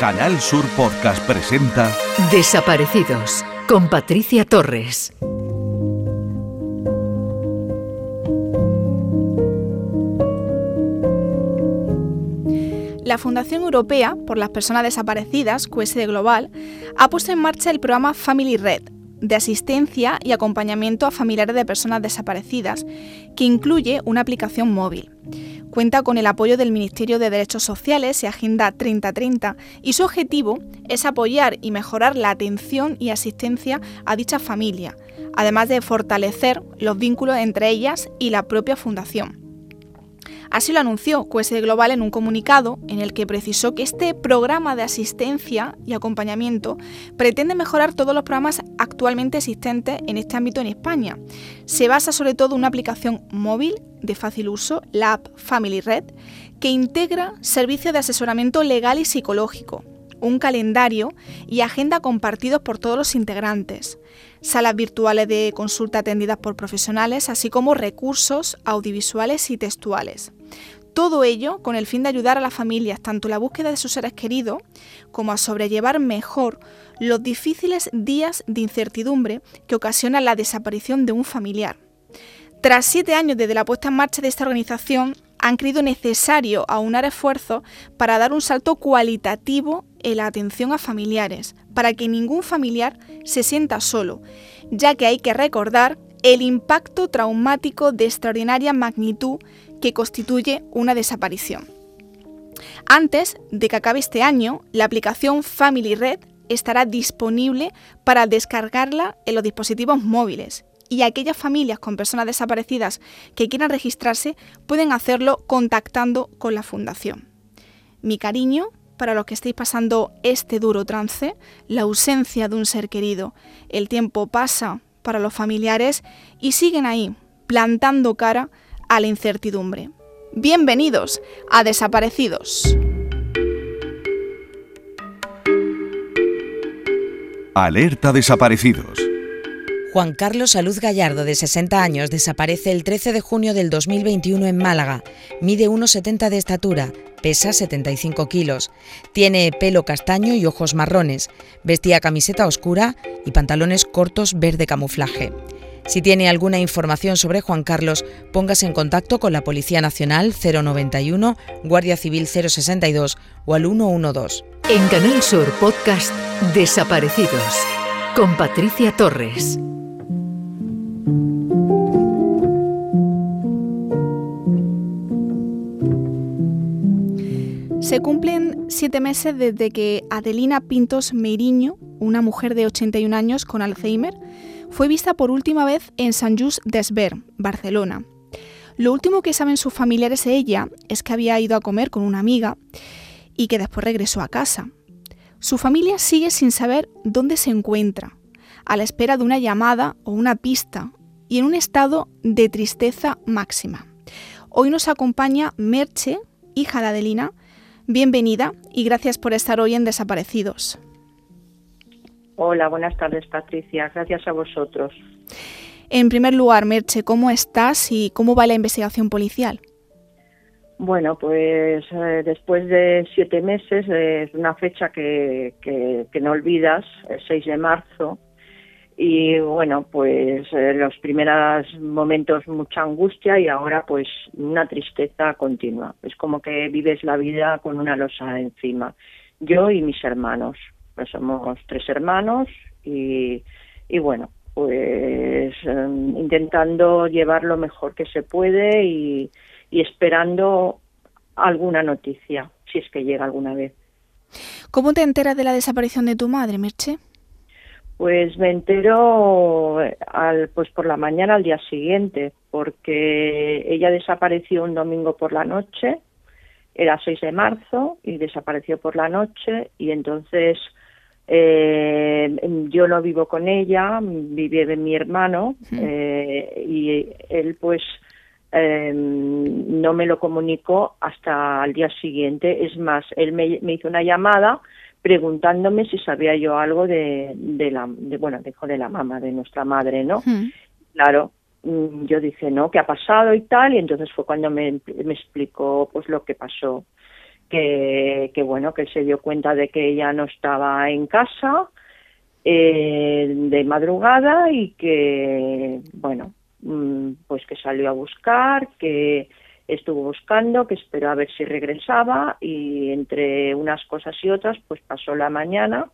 Canal Sur Podcast presenta Desaparecidos con Patricia Torres. La Fundación Europea por las Personas Desaparecidas, QSD Global, ha puesto en marcha el programa Family Red, de asistencia y acompañamiento a familiares de personas desaparecidas, que incluye una aplicación móvil. Cuenta con el apoyo del Ministerio de Derechos Sociales y Agenda 3030 y su objetivo es apoyar y mejorar la atención y asistencia a dicha familia, además de fortalecer los vínculos entre ellas y la propia fundación. Así lo anunció QSD Global en un comunicado en el que precisó que este programa de asistencia y acompañamiento pretende mejorar todos los programas actualmente existentes en este ámbito en España. Se basa sobre todo en una aplicación móvil de fácil uso, la app Family Red, que integra servicios de asesoramiento legal y psicológico, un calendario y agenda compartidos por todos los integrantes, salas virtuales de consulta atendidas por profesionales, así como recursos audiovisuales y textuales. Todo ello con el fin de ayudar a las familias tanto en la búsqueda de sus seres queridos como a sobrellevar mejor los difíciles días de incertidumbre que ocasiona la desaparición de un familiar. Tras siete años desde la puesta en marcha de esta organización, han creído necesario aunar esfuerzos para dar un salto cualitativo la atención a familiares, para que ningún familiar se sienta solo, ya que hay que recordar el impacto traumático de extraordinaria magnitud que constituye una desaparición. Antes de que acabe este año, la aplicación Family Red estará disponible para descargarla en los dispositivos móviles y aquellas familias con personas desaparecidas que quieran registrarse pueden hacerlo contactando con la Fundación. Mi cariño para los que estéis pasando este duro trance, la ausencia de un ser querido. El tiempo pasa para los familiares y siguen ahí, plantando cara a la incertidumbre. Bienvenidos a Desaparecidos. Alerta Desaparecidos. Juan Carlos Salud Gallardo, de 60 años, desaparece el 13 de junio del 2021 en Málaga. Mide 1,70 de estatura, pesa 75 kilos, tiene pelo castaño y ojos marrones, vestía camiseta oscura y pantalones cortos verde camuflaje. Si tiene alguna información sobre Juan Carlos, póngase en contacto con la Policía Nacional 091, Guardia Civil 062 o al 112. En Canal Sur Podcast Desaparecidos con Patricia Torres. Se cumplen siete meses desde que Adelina Pintos Meiriño, una mujer de 81 años con Alzheimer, fue vista por última vez en Sant Just d'Esver, Barcelona. Lo último que saben sus familiares de ella es que había ido a comer con una amiga y que después regresó a casa. Su familia sigue sin saber dónde se encuentra, a la espera de una llamada o una pista y en un estado de tristeza máxima. Hoy nos acompaña Merche, hija de Adelina. Bienvenida y gracias por estar hoy en Desaparecidos. Hola, buenas tardes Patricia, gracias a vosotros. En primer lugar, Merche, ¿cómo estás y cómo va la investigación policial? Bueno, pues eh, después de siete meses, es una fecha que, no olvidas, el 6 de marzo, y bueno, pues eh, los primeros momentos mucha angustia y ahora pues una tristeza continua. Es como que vives la vida con una losa encima. Yo y mis hermanos. Pues somos tres hermanos y, bueno, pues em, intentando llevar lo mejor que se puede y, esperando alguna noticia, si es que llega alguna vez. ¿Cómo te enteras de la desaparición de tu madre, Merche? Pues me entero al, pues por la mañana al día siguiente, porque ella desapareció un domingo por la noche, era 6 de marzo y desapareció por la noche y entonces eh, yo no vivo con ella, vive mi hermano eh, y él pues eh, no me lo comunicó hasta el día siguiente. Es más, él me, hizo una llamada preguntándome si sabía yo algo de, de la, de, bueno, de, de la mamá, de nuestra madre, ¿no? Claro, mm, yo dije, no, ¿qué ha pasado y tal? Y entonces fue cuando me, me explicó pues lo que pasó que, que bueno, que se dio cuenta de que ella no estaba en casa eh, de madrugada y que, bueno, mm, pues que salió a buscar, que estuvo buscando, que esperó a ver si regresaba y entre unas cosas y otras pues pasó la mañana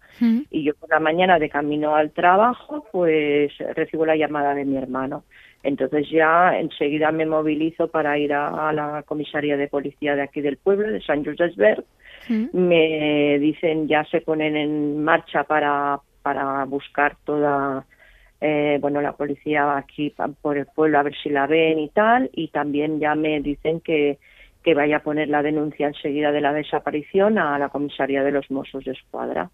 y yo por la mañana de camino al trabajo pues recibo la llamada de mi hermano. Entonces ya enseguida me movilizo para ir a, la comisaría de policía de aquí del pueblo, de San Joseph Me dicen ya se ponen en marcha para, para buscar toda eh, bueno, la policía aquí por el pueblo a ver si la ven y tal, y también ya me dicen que, que vaya a poner la denuncia enseguida de la desaparición a la comisaría de los Mossos de Escuadra,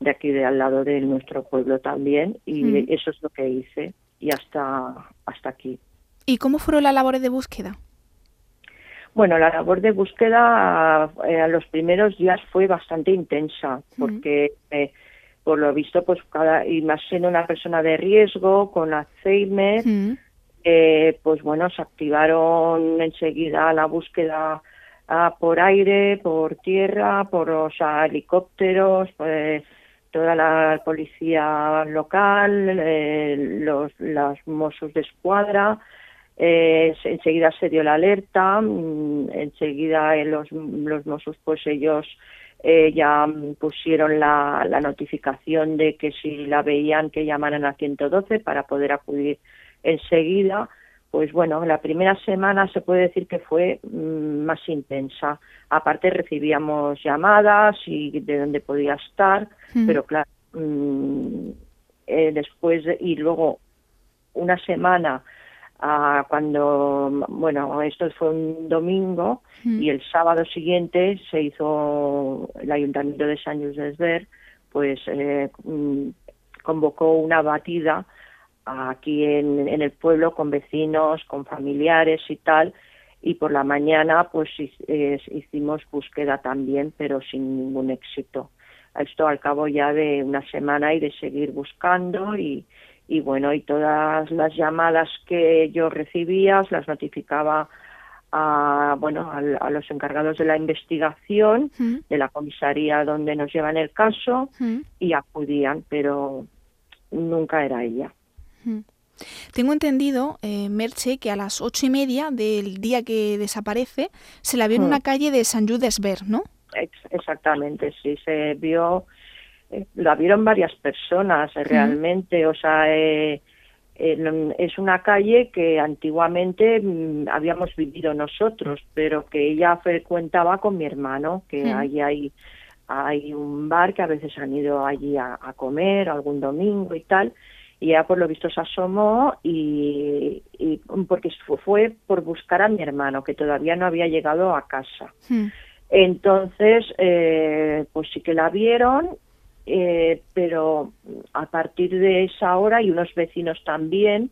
de aquí de al lado de nuestro pueblo también, y mm. eso es lo que hice, y hasta, hasta aquí. ¿Y cómo fueron las labores de búsqueda? Bueno, la labor de búsqueda eh, a los primeros días fue bastante intensa, porque eh, por lo visto, pues cada, y más siendo una persona de riesgo, con Alzheimer, eh, pues bueno, se activaron enseguida la búsqueda ah, por aire, por tierra, por los helicópteros, pues, toda la policía local, eh, los, los Mossos de Escuadra, eh, enseguida se dio la alerta, mm, enseguida los, los Mossos pues ellos eh, ya pusieron la, la, notificación de que si la veían que llamaran a 112 para poder acudir enseguida. Pues bueno, la primera semana se puede decir que fue mm, más intensa. Aparte recibíamos llamadas y de dónde podía estar, pero claro, mm, eh, después y luego una semana cuando, bueno, esto fue un domingo y el sábado siguiente se hizo el Ayuntamiento de San José pues eh, mm, convocó una batida aquí en, en, el pueblo con vecinos, con familiares y tal, y por la mañana pues hicimos búsqueda también, pero sin ningún éxito. Esto al cabo ya de una semana y de seguir buscando y, y bueno, y todas las llamadas que yo recibía las notificaba a, bueno, a, los encargados de la investigación de la comisaría donde nos llevan el caso y acudían, pero nunca era ella. Tengo entendido, eh, Merche, que a las ocho y media del día que desaparece se la vio en una calle de San Judesberg, ¿no? exactamente, sí, se vio la vieron varias personas eh, realmente, o sea, eh, es una calle que antiguamente mm, habíamos vivido nosotros, pero que ella frecuentaba con mi hermano, que ahí hay, hay un bar que a veces han ido allí a, comer algún domingo y tal, y ella por lo visto se asomó y, porque fue por buscar a mi hermano, que todavía no había llegado a casa. Entonces, eh, pues sí que la vieron eh, pero a partir de esa hora y unos vecinos también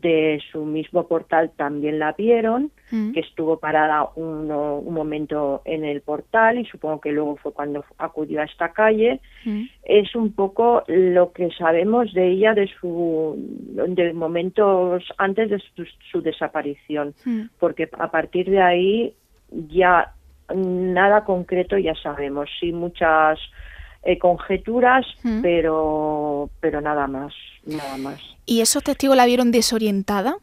de su mismo portal también la vieron, mm. que estuvo parada un, momento en el portal y supongo que luego fue cuando acudió a esta calle. Mm. Es un poco lo que sabemos de ella de su de momentos antes de su, desaparición, mm. porque a partir de ahí ya nada concreto ya sabemos, sí muchas eh, conjeturas, pero, pero nada más, nada más. ¿Y esos testigos la vieron desorientada?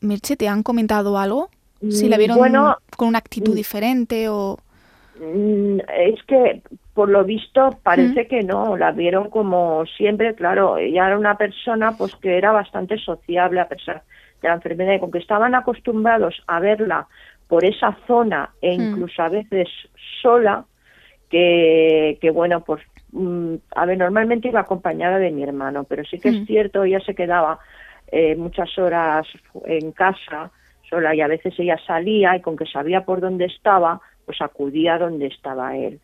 Mirche, ¿te han comentado algo? ¿Si la mm, vieron con una actitud mm. diferente o...? Mm, es que, por lo visto, parece que no. La vieron como siempre, claro, ella era una persona pues que era bastante sociable a pesar de la enfermedad y con que estaban acostumbrados a verla por esa zona e incluso a veces sola, que, que bueno, pues mm, a ver, normalmente iba acompañada de mi hermano, pero sí que es mm. cierto, ella se quedaba eh, muchas horas en casa sola y a veces ella salía y con que sabía por dónde estaba, pues acudía a donde estaba él.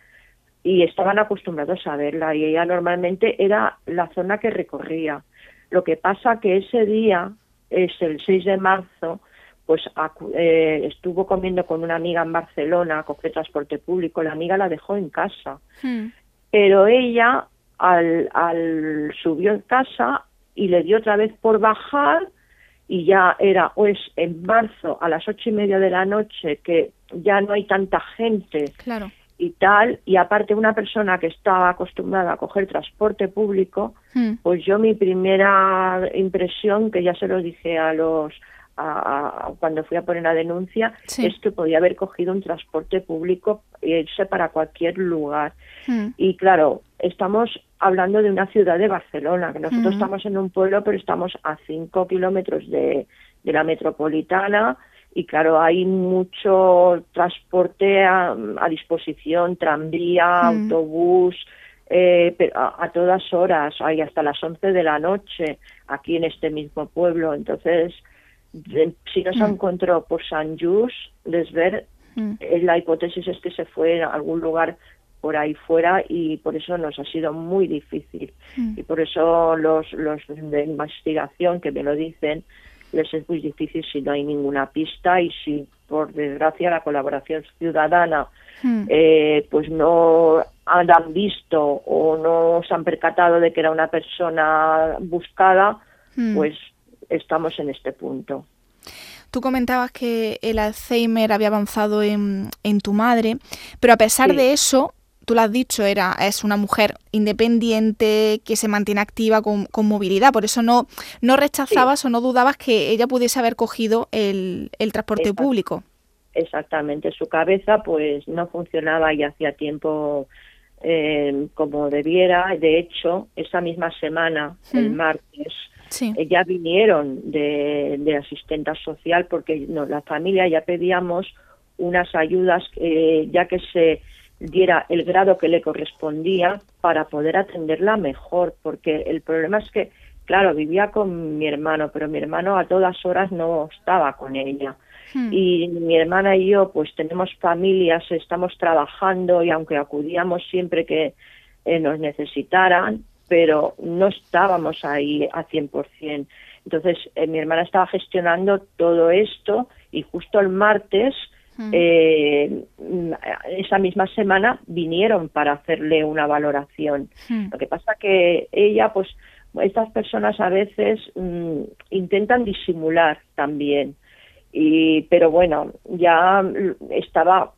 Y estaban acostumbrados a verla y ella normalmente era la zona que recorría. Lo que pasa que ese día, es el 6 de marzo, pues eh, estuvo comiendo con una amiga en Barcelona, cogió transporte público, la amiga la dejó en casa. Hmm. Pero ella al, al subió en casa y le dio otra vez por bajar y ya era pues en marzo a las ocho y media de la noche que ya no hay tanta gente claro. y tal y aparte una persona que estaba acostumbrada a coger transporte público Mm. pues yo mi primera impresión que ya se lo dije a los a- a- cuando fui a poner la denuncia Sí. es que podía haber cogido un transporte público e irse para cualquier lugar Mm. y claro, estamos hablando de una ciudad de Barcelona, que nosotros Ujú. estamos en un pueblo, pero estamos a cinco kilómetros de, de la metropolitana y claro, hay mucho transporte a, a disposición, tranvía, Mm. autobús, eh, pero a, a todas horas, hay hasta las 11 de la noche aquí en este mismo pueblo. Entonces, si no se Mm. encontró por San Just, ver Mm. eh, la hipótesis es que se fue a algún lugar por ahí fuera y por eso nos ha sido muy difícil. Mm. Y por eso los, los de investigación que me lo dicen, les es muy difícil si no hay ninguna pista y si por desgracia la colaboración ciudadana Mm. eh, pues no han visto o no se han percatado de que era una persona buscada, Mm. pues estamos en este punto. Tú comentabas que el Alzheimer había avanzado en, en tu madre, pero a pesar Sí. de eso, tú lo has dicho, era, es una mujer independiente que se mantiene activa con, con movilidad, por eso no, no rechazabas o no dudabas que ella pudiese haber cogido el, el transporte público. Exactamente, su cabeza pues no funcionaba y hacía tiempo eh, como debiera. De hecho, esa misma semana, el Mm. martes, Sí. eh, ya vinieron de, de asistenta social porque no, la familia ya pedíamos unas ayudas eh, ya que se diera el grado que le correspondía para poder atenderla mejor porque el problema es que claro vivía con mi hermano pero mi hermano a todas horas no estaba con ella Mm. y mi hermana y yo pues tenemos familias, estamos trabajando y aunque acudíamos siempre que eh, nos necesitaran, pero no estábamos ahí a 100%. Entonces eh, mi hermana estaba gestionando todo esto y justo el martes, Mm. eh, esa misma semana, vinieron para hacerle una valoración. Mm. Lo que pasa que ella, pues, estas personas a veces mm, intentan disimular también. Y, pero bueno, ya estaba,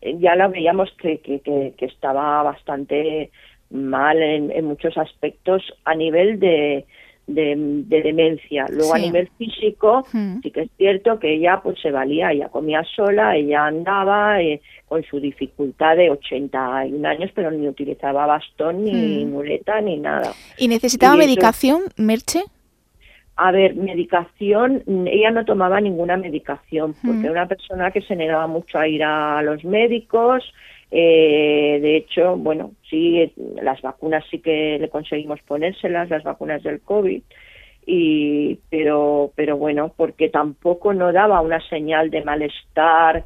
ya la veíamos que, que, que, que estaba bastante mal en, en muchos aspectos a nivel de, de, de demencia. Luego a nivel físico, Mm. sí que es cierto que ella pues se valía, ella comía sola, ella andaba eh, con su dificultad de 81 años, pero ni utilizaba bastón, ni Mm. muleta, ni nada. ¿Y necesitaba Y eso- medicación, Merche? A ver, medicación, ella no tomaba ninguna medicación, porque Mm. era una persona que se negaba mucho a ir a los médicos. Eh, de hecho, bueno, sí, eh, las vacunas sí que le conseguimos ponérselas, las vacunas del COVID, y, pero, pero bueno, porque tampoco no daba una señal de malestar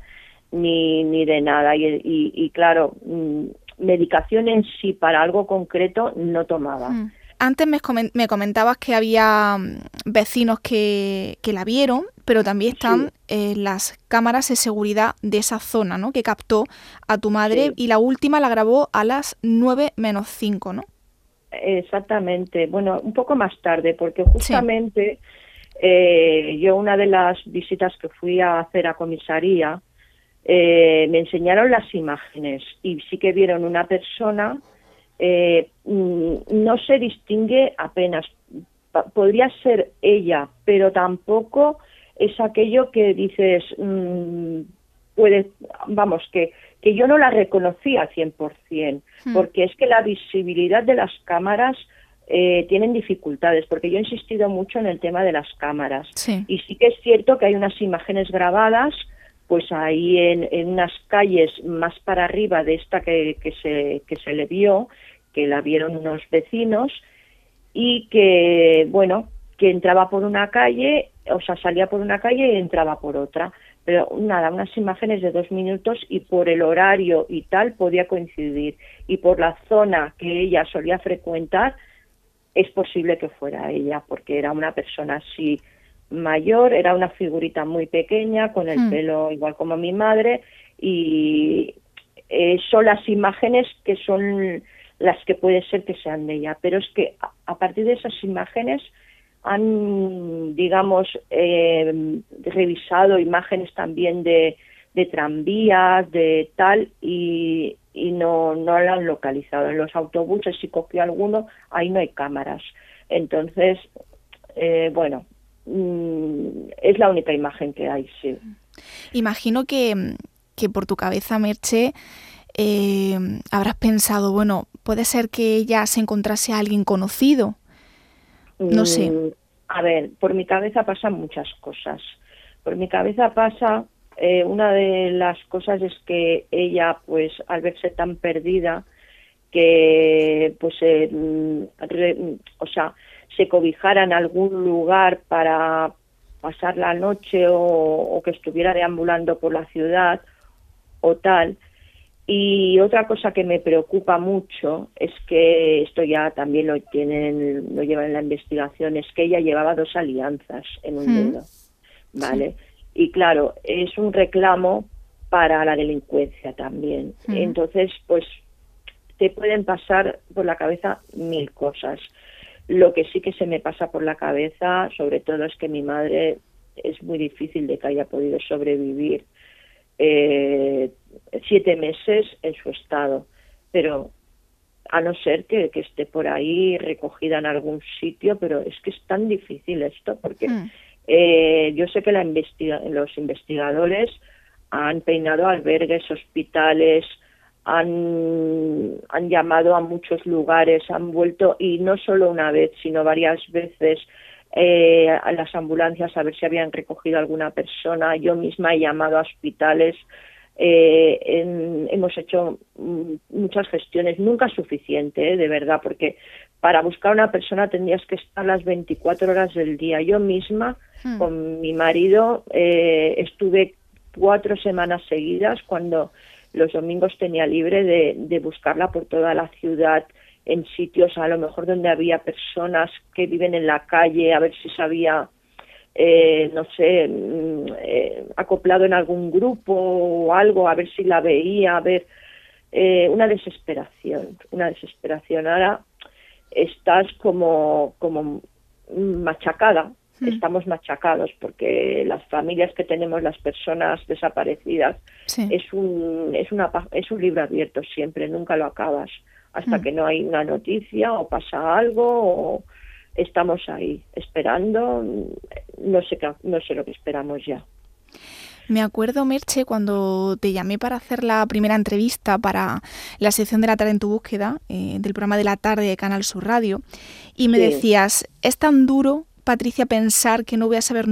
ni, ni de nada. Y, y, y claro, mm, medicación en sí para algo concreto no tomaba. Mm. Antes me, comen- me comentabas que había mm, vecinos que, que la vieron, pero también están eh, las cámaras de seguridad de esa zona, ¿no? Que captó a tu madre Sí. y la última la grabó a las 9 menos 5, ¿no? Exactamente. Bueno, un poco más tarde, porque justamente eh, yo una de las visitas que fui a hacer a comisaría eh, me enseñaron las imágenes y sí que vieron una persona, eh, mm, no se distingue apenas. Podría ser ella, pero tampoco es aquello que dices, mm, puede, vamos, que, que yo no la reconocía al 100%, Hmm. porque es que la visibilidad de las cámaras eh, tienen dificultades, porque yo he insistido mucho en el tema de las cámaras. Sí. Y sí que es cierto que hay unas imágenes grabadas, pues ahí en, en unas calles más para arriba de esta que, que, se, que se le vio, que la vieron unos vecinos, y que, bueno, que entraba por una calle, o sea, salía por una calle y entraba por otra. Pero nada, unas imágenes de dos minutos y por el horario y tal podía coincidir. Y por la zona que ella solía frecuentar, es posible que fuera ella, porque era una persona así mayor, era una figurita muy pequeña, con el Hmm. pelo igual como mi madre, y eh, son las imágenes que son las que puede ser que sean de ella. Pero es que a, a partir de esas imágenes, han digamos, eh, revisado imágenes también de, de tranvías, de tal, y, y no, no lo han localizado. En los autobuses, si cogió alguno, ahí no hay cámaras. Entonces, eh, bueno, mm, es la única imagen que hay, sí. Imagino que, que por tu cabeza, Merche, eh, habrás pensado, bueno, puede ser que ella se encontrase a alguien conocido. No sé. Mm, a ver, por mi cabeza pasan muchas cosas. Por mi cabeza pasa eh, una de las cosas es que ella, pues, al verse tan perdida, que, pues, eh, o sea, se cobijara en algún lugar para pasar la noche o, que estuviera deambulando por la ciudad o tal. Y otra cosa que me preocupa mucho es que esto ya también lo tienen, lo llevan en la investigación, es que ella llevaba dos alianzas en un dedo, ¿vale? y claro, es un reclamo para la delincuencia también. Entonces, pues te pueden pasar por la cabeza mil cosas. Lo que sí que se me pasa por la cabeza, sobre todo, es que mi madre es muy difícil de que haya podido sobrevivir eh, siete meses en su estado, pero a no ser que, esté por ahí recogida en algún sitio, pero es que es tan difícil esto, porque hmm. Eh, yo sé que la los investigadores han peinado albergues, hospitales, han, han llamado a muchos lugares, han vuelto, y no solo una vez, sino varias veces, eh, a las ambulancias a ver si habían recogido alguna persona. Yo misma he llamado a hospitales. Eh, hemos hecho mm, muchas gestiones, nunca suficiente, eh, de verdad, porque para buscar a una persona tendrías que estar las 24 horas del día. Yo misma, hmm. con mi marido, estuve cuatro semanas seguidas cuando los domingos tenía libre de, buscarla por toda la ciudad en sitios a lo mejor donde había personas que viven en la calle, a ver si sabía, eh, no sé, mm, eh, acoplado en algún grupo o algo, a ver si la veía, a ver, una desesperación, una desesperación. Ahora estás como, como machacada, hmm. estamos machacados porque las familias que tenemos, las personas desaparecidas, es, un, es, una, es un libro abierto siempre, nunca lo acabas hasta hmm. que no hay una noticia o pasa algo o estamos ahí esperando, no sé, no sé lo que esperamos ya. Me acuerdo, Merche, cuando te llamé para hacer la primera entrevista para la sección de la tarde en tu búsqueda, eh, del programa de la tarde de Canal Sur Radio, y me decías, ¿es tan duro, Patricia, pensar que no voy a saber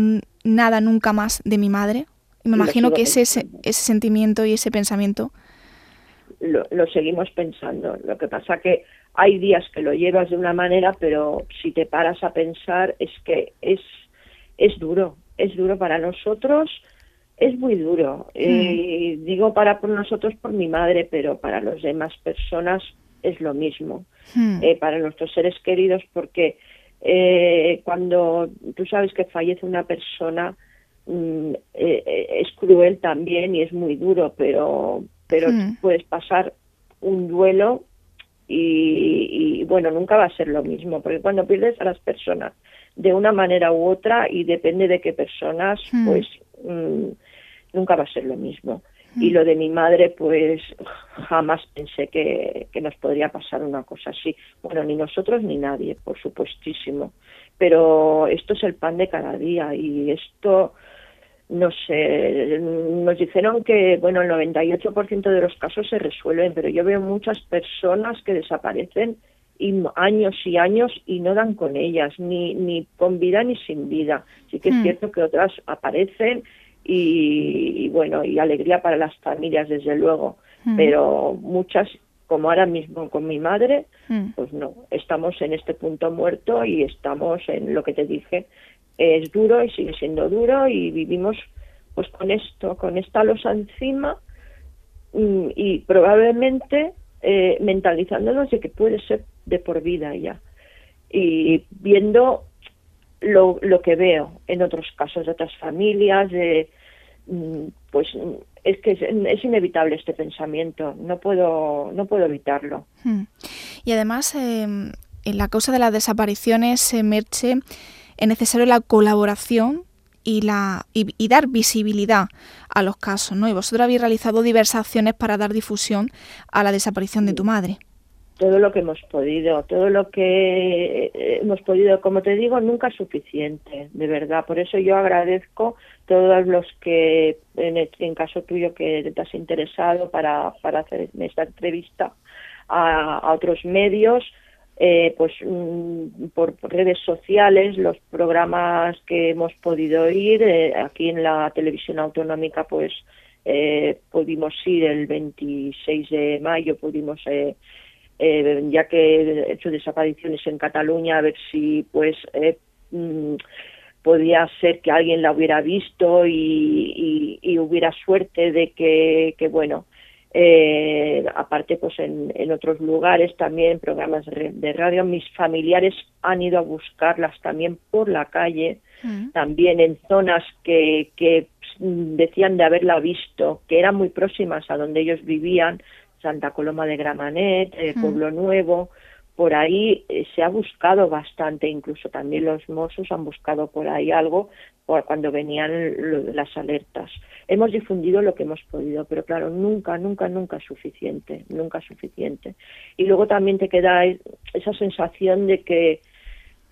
nada nunca más de mi madre? Y me imagino que ese, ese sentimiento y ese pensamiento... Lo, lo, seguimos pensando. Lo que pasa que hay días que lo llevas de una manera, pero si te paras a pensar es que es, es duro, es duro para nosotros es muy duro. Eh, hmm. digo para por nosotros, por mi madre, pero para las demás personas es lo mismo. Hmm. Eh, para nuestros seres queridos, porque eh, cuando tú sabes que fallece una persona, mm, es cruel también y es muy duro, pero, pero hmm. puedes pasar un duelo y, bueno, nunca va a ser lo mismo, porque cuando pierdes a las personas de una manera u otra y depende de qué personas, pues mm, nunca va a ser lo mismo. Y lo de mi madre, pues jamás pensé que, que, nos podría pasar una cosa así. Bueno, ni nosotros ni nadie, por supuestísimo. Pero esto es el pan de cada día y esto, no sé, nos dijeron que, bueno, el 98% de los casos se resuelven, pero yo veo muchas personas que desaparecen y años y años y no dan con ellas, ni, ni con vida ni sin vida. Sí que es hmm. cierto que otras aparecen y, bueno, y alegría para las familias, desde luego, hmm. pero muchas, como ahora mismo con mi madre, hmm. pues no, estamos en este punto muerto y estamos en lo que te dije, es duro y sigue siendo duro y vivimos pues con esto, con esta losa encima mm, y probablemente eh, mentalizándonos de que puede ser de por vida ya y viendo lo, lo que veo en otros casos de otras familias, de, mm, pues es que es, inevitable este pensamiento, no puedo, no puedo evitarlo. Hmm. Y además, em, en la causa de las desapariciones, eh, Merche, es necesario la colaboración y, la, y, dar visibilidad a los casos, ¿no? Y vosotros habéis realizado diversas acciones para dar difusión a la desaparición de tu madre. Todo lo que hemos podido, todo lo que eh, hemos podido, como te digo, nunca es suficiente, de verdad. Por eso yo agradezco todos los que, en, caso tuyo, que te has interesado para, para hacer esta entrevista a, a otros medios, eh, pues mm, por, redes sociales, los programas que hemos podido ir, eh, aquí en la televisión autonómica, pues eh, pudimos ir el 26 de mayo, pudimos, eh, eh, ya que he hecho desapariciones en Cataluña, a ver si pues mm, podía ser que alguien la hubiera visto y, y, y hubiera suerte de que, que bueno, eh, aparte pues en, en, otros lugares también programas de radio mis familiares han ido a buscarlas también por la calle mm. también en zonas que, que decían de haberla visto que eran muy próximas a donde ellos vivían Santa Coloma de Gramanet eh, mm. Pueblo Nuevo por ahí eh, se ha buscado bastante, incluso también los Mossos han buscado por ahí algo por cuando venían las alertas. Hemos difundido lo que hemos podido, pero claro, nunca, nunca, nunca es suficiente, nunca es suficiente. Y luego también te queda esa sensación de que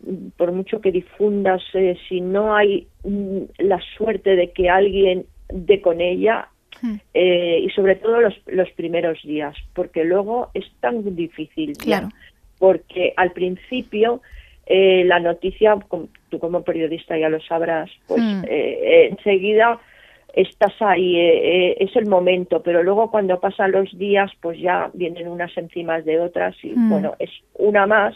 mm, por mucho que difundas, eh, si no hay mm, la suerte de que alguien dé con ella, hmm. eh, y sobre todo los, los primeros días, porque luego es tan difícil. Claro porque al principio eh, la noticia, tú como periodista ya lo sabrás, pues hmm. eh, enseguida estás ahí, eh, es el momento, pero luego cuando pasan los días, pues ya vienen unas encima de otras y hmm. bueno, es una más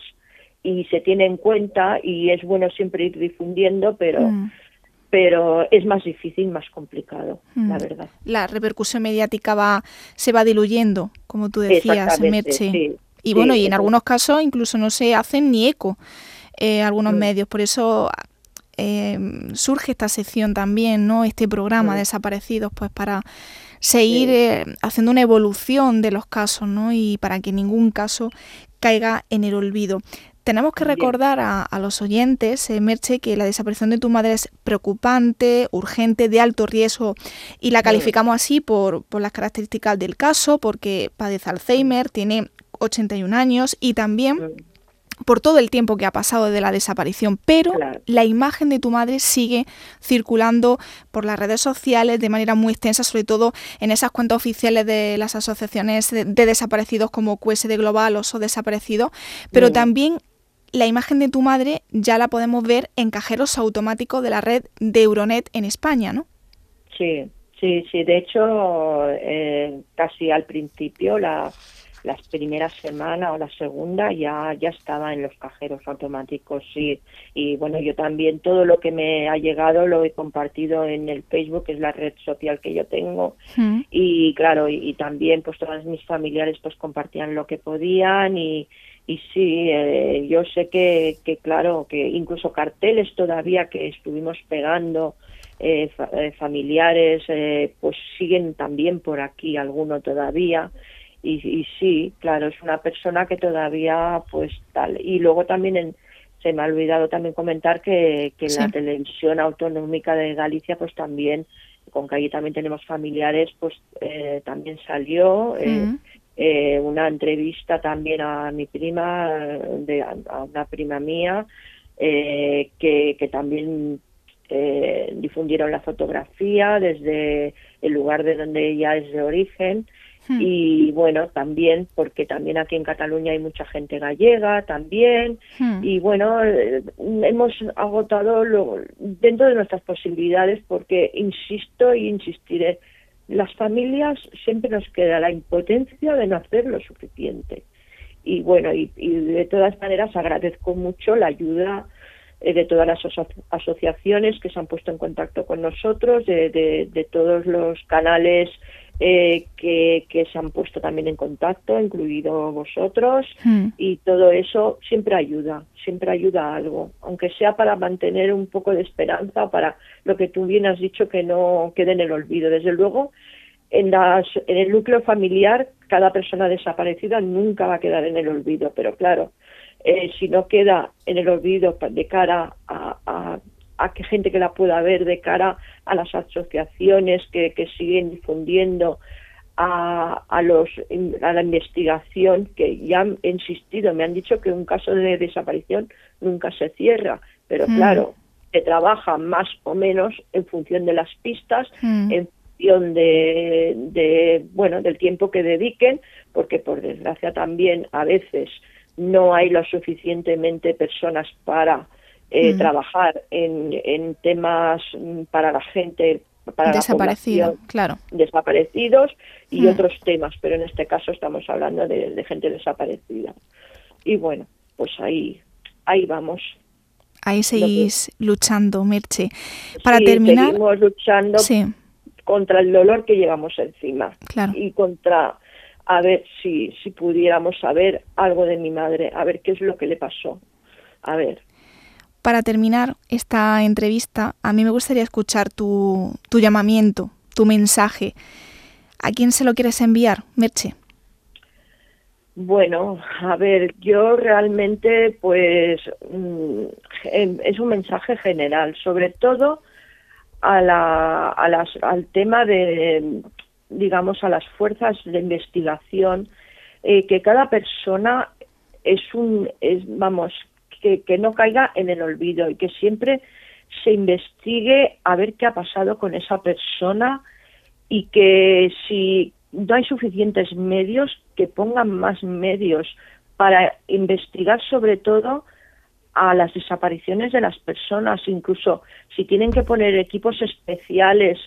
y se tiene en cuenta y es bueno siempre ir difundiendo, pero... pero es más difícil, más complicado, la verdad. La repercusión mediática va se va diluyendo, como tú decías, Merche. Sí, y bueno, y en algunos casos incluso no se hacen ni eco eh, algunos mm. medios. Por eso eh, surge esta sección también, ¿no? Este programa mm. Desaparecidos, pues para seguir eh, haciendo una evolución de los casos, ¿no? Y para que ningún caso caiga en el olvido. Tenemos que recordar a, los oyentes, Merche, que la desaparición de tu madre es preocupante, urgente, de alto riesgo y la calificamos así por, por las características del caso, porque padece Alzheimer, tiene 81 años y también por todo el tiempo que ha pasado de la desaparición, pero la imagen de tu madre sigue circulando por las redes sociales de manera muy extensa, sobre todo en esas cuentas oficiales de las asociaciones de, desaparecidos como QSD Global o So Desaparecido, pero también la imagen de tu madre ya la podemos ver en cajeros automáticos de la red de Euronet en España, ¿no? Sí, sí, sí. De hecho, eh, casi al principio la las primeras semanas o la segunda ya ya estaba en los cajeros automáticos sí y bueno yo también todo lo que me ha llegado lo he compartido en el Facebook que es la red social que yo tengo mm. y claro y, también pues todas mis familiares pues compartían lo que podían y y sí, eh, yo sé que, que, claro, que incluso carteles todavía que estuvimos pegando eh, eh familiares, eh, pues siguen también por aquí, alguno todavía. Y, sí, claro, es una persona que todavía pues tal. Y luego también se me ha olvidado también comentar que, que la televisión autonómica de Galicia pues también, con que allí también tenemos familiares, pues eh, también salió eh, eh, una entrevista también a mi prima, de, a una prima mía, que, que también difundieron la fotografía desde el lugar de donde ella es de origen Hmm. Y bueno, también, porque también aquí en Cataluña hay mucha gente gallega también. Hmm. Y bueno, eh, hemos agotado lo, dentro de nuestras posibilidades porque, insisto y insistiré, las familias siempre nos queda la impotencia de no hacer lo suficiente. Y bueno, y, de todas maneras agradezco mucho la ayuda eh, de todas las asociaciones que se han puesto en contacto con nosotros, de, de todos los canales eh, que, que, se han puesto también en contacto, incluido vosotros, hmm. y todo eso siempre ayuda, siempre ayuda a algo, aunque sea para mantener un poco de esperanza, para lo que tú bien has dicho, que no quede en el olvido. Desde luego, en, las, en el núcleo familiar, cada persona desaparecida nunca va a quedar en el olvido, pero claro, eh, si no queda en el olvido de cara a, a, a que gente que la pueda ver, de cara a las asociaciones que, que siguen difundiendo a, a, los, a la investigación que ya han insistido, me han dicho que un caso de desaparición nunca se cierra, pero mm. claro, se trabaja más o menos en función de las pistas, mm. en función de, de, bueno, del tiempo que dediquen, porque por desgracia también a veces no hay lo suficientemente personas para eh, mm. trabajar en, en temas para la gente para Desaparecido, claro. desaparecidos y mm. otros temas, pero en este caso estamos hablando de, gente desaparecida. Y bueno, pues ahí, ahí vamos. Ahí seguís luchando, Mirche. Para terminar, seguimos luchando contra el dolor que llevamos encima claro. y contra a ver si si pudiéramos saber algo de mi madre, a ver qué es lo que le pasó. A ver. Para terminar esta entrevista, a mí me gustaría escuchar tu, tu llamamiento, tu mensaje. ¿A quién se lo quieres enviar, Merche? Bueno, a ver, yo realmente, pues, mm, es un mensaje general, sobre todo al tema de, digamos, a las fuerzas de investigación, eh, que cada persona es un, es, vamos, que, no caiga en el olvido y que siempre se investigue a ver qué ha pasado con esa persona y que si no hay suficientes medios, que pongan más medios para investigar sobre todo a las desapariciones de las personas, incluso si tienen que poner equipos especiales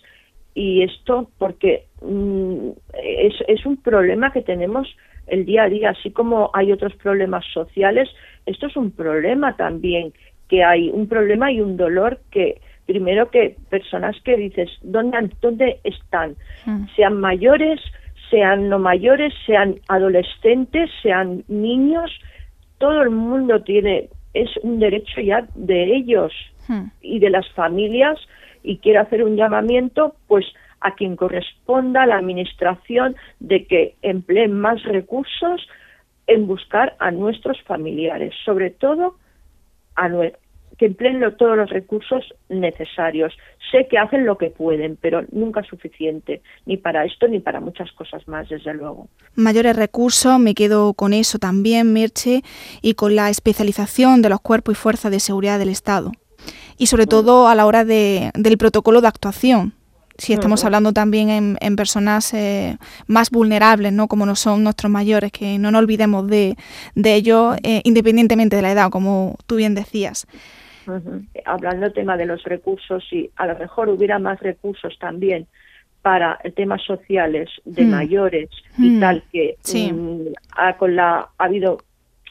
y esto porque mm, es, es un problema que tenemos el día a día, así como hay otros problemas sociales, esto es un problema también, que hay un problema y un dolor que primero que personas que dices, ¿dónde, dónde están? Mm. Sean mayores, sean no mayores, sean adolescentes, sean niños, todo el mundo tiene, es un derecho ya de ellos mm. y de las familias y quiero hacer un llamamiento pues a quien corresponda la administración de que empleen más recursos en buscar a nuestros familiares, sobre todo a que empleen todos los recursos necesarios. Sé que hacen lo que pueden, pero nunca es suficiente, ni para esto ni para muchas cosas más, desde luego. Mayores recursos, me quedo con eso también, Mirche, y con la especialización de los cuerpos y fuerzas de seguridad del Estado. Y sobre mm. todo a la hora de, del protocolo de actuación, si estamos hablando también en, personas eh, más vulnerables, ¿no? como no son nuestros mayores, que no nos olvidemos de, de ellos eh, independientemente de la edad, como tú bien decías. Hablando del tema de los recursos, si a lo mejor hubiera más recursos también para temas sociales de mm. mayores y mm. tal, que mm, ha, con la, ha habido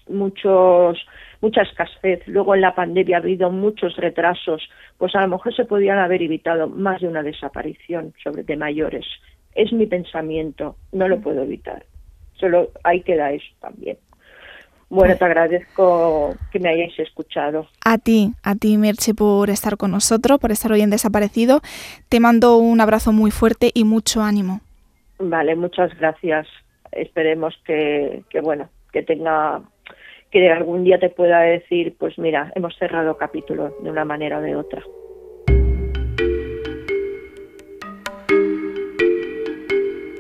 muchos mucha escasez, luego en la pandemia ha habido muchos retrasos, pues a lo mejor se podían haber evitado más de una desaparición sobre de mayores. Es mi pensamiento, no lo puedo evitar. Solo ahí queda eso también. Bueno, te agradezco que me hayáis escuchado. A ti, a ti, Merche, por estar con nosotros, por estar hoy en Desaparecido. Te mando un abrazo muy fuerte y mucho ánimo. Vale, muchas gracias. Esperemos que, que bueno, que tenga que algún día te pueda decir, pues mira, hemos cerrado capítulo de una manera o de otra.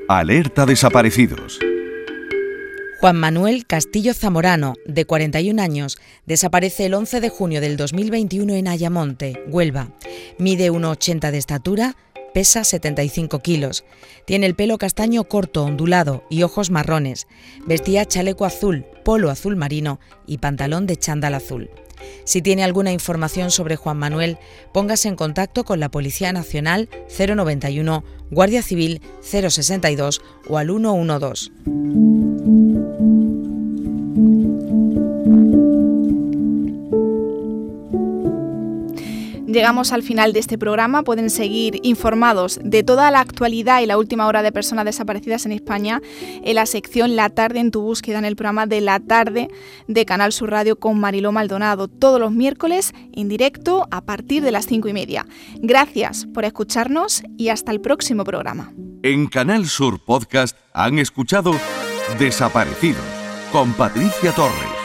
Alerta desaparecidos. Juan Manuel Castillo Zamorano, de 41 años, desaparece el 11 de junio del 2021 en Ayamonte, Huelva. Mide 1,80 de estatura, Pesa 75 kilos. Tiene el pelo castaño corto, ondulado y ojos marrones. Vestía chaleco azul, polo azul marino y pantalón de chándal azul. Si tiene alguna información sobre Juan Manuel, póngase en contacto con la Policía Nacional 091, Guardia Civil 062 o al 112. Llegamos al final de este programa. Pueden seguir informados de toda la actualidad y la última hora de personas desaparecidas en España en la sección La tarde en tu búsqueda en el programa de la tarde de Canal Sur Radio con Mariló Maldonado todos los miércoles en directo a partir de las cinco y media. Gracias por escucharnos y hasta el próximo programa. En Canal Sur Podcast han escuchado Desaparecidos con Patricia Torres.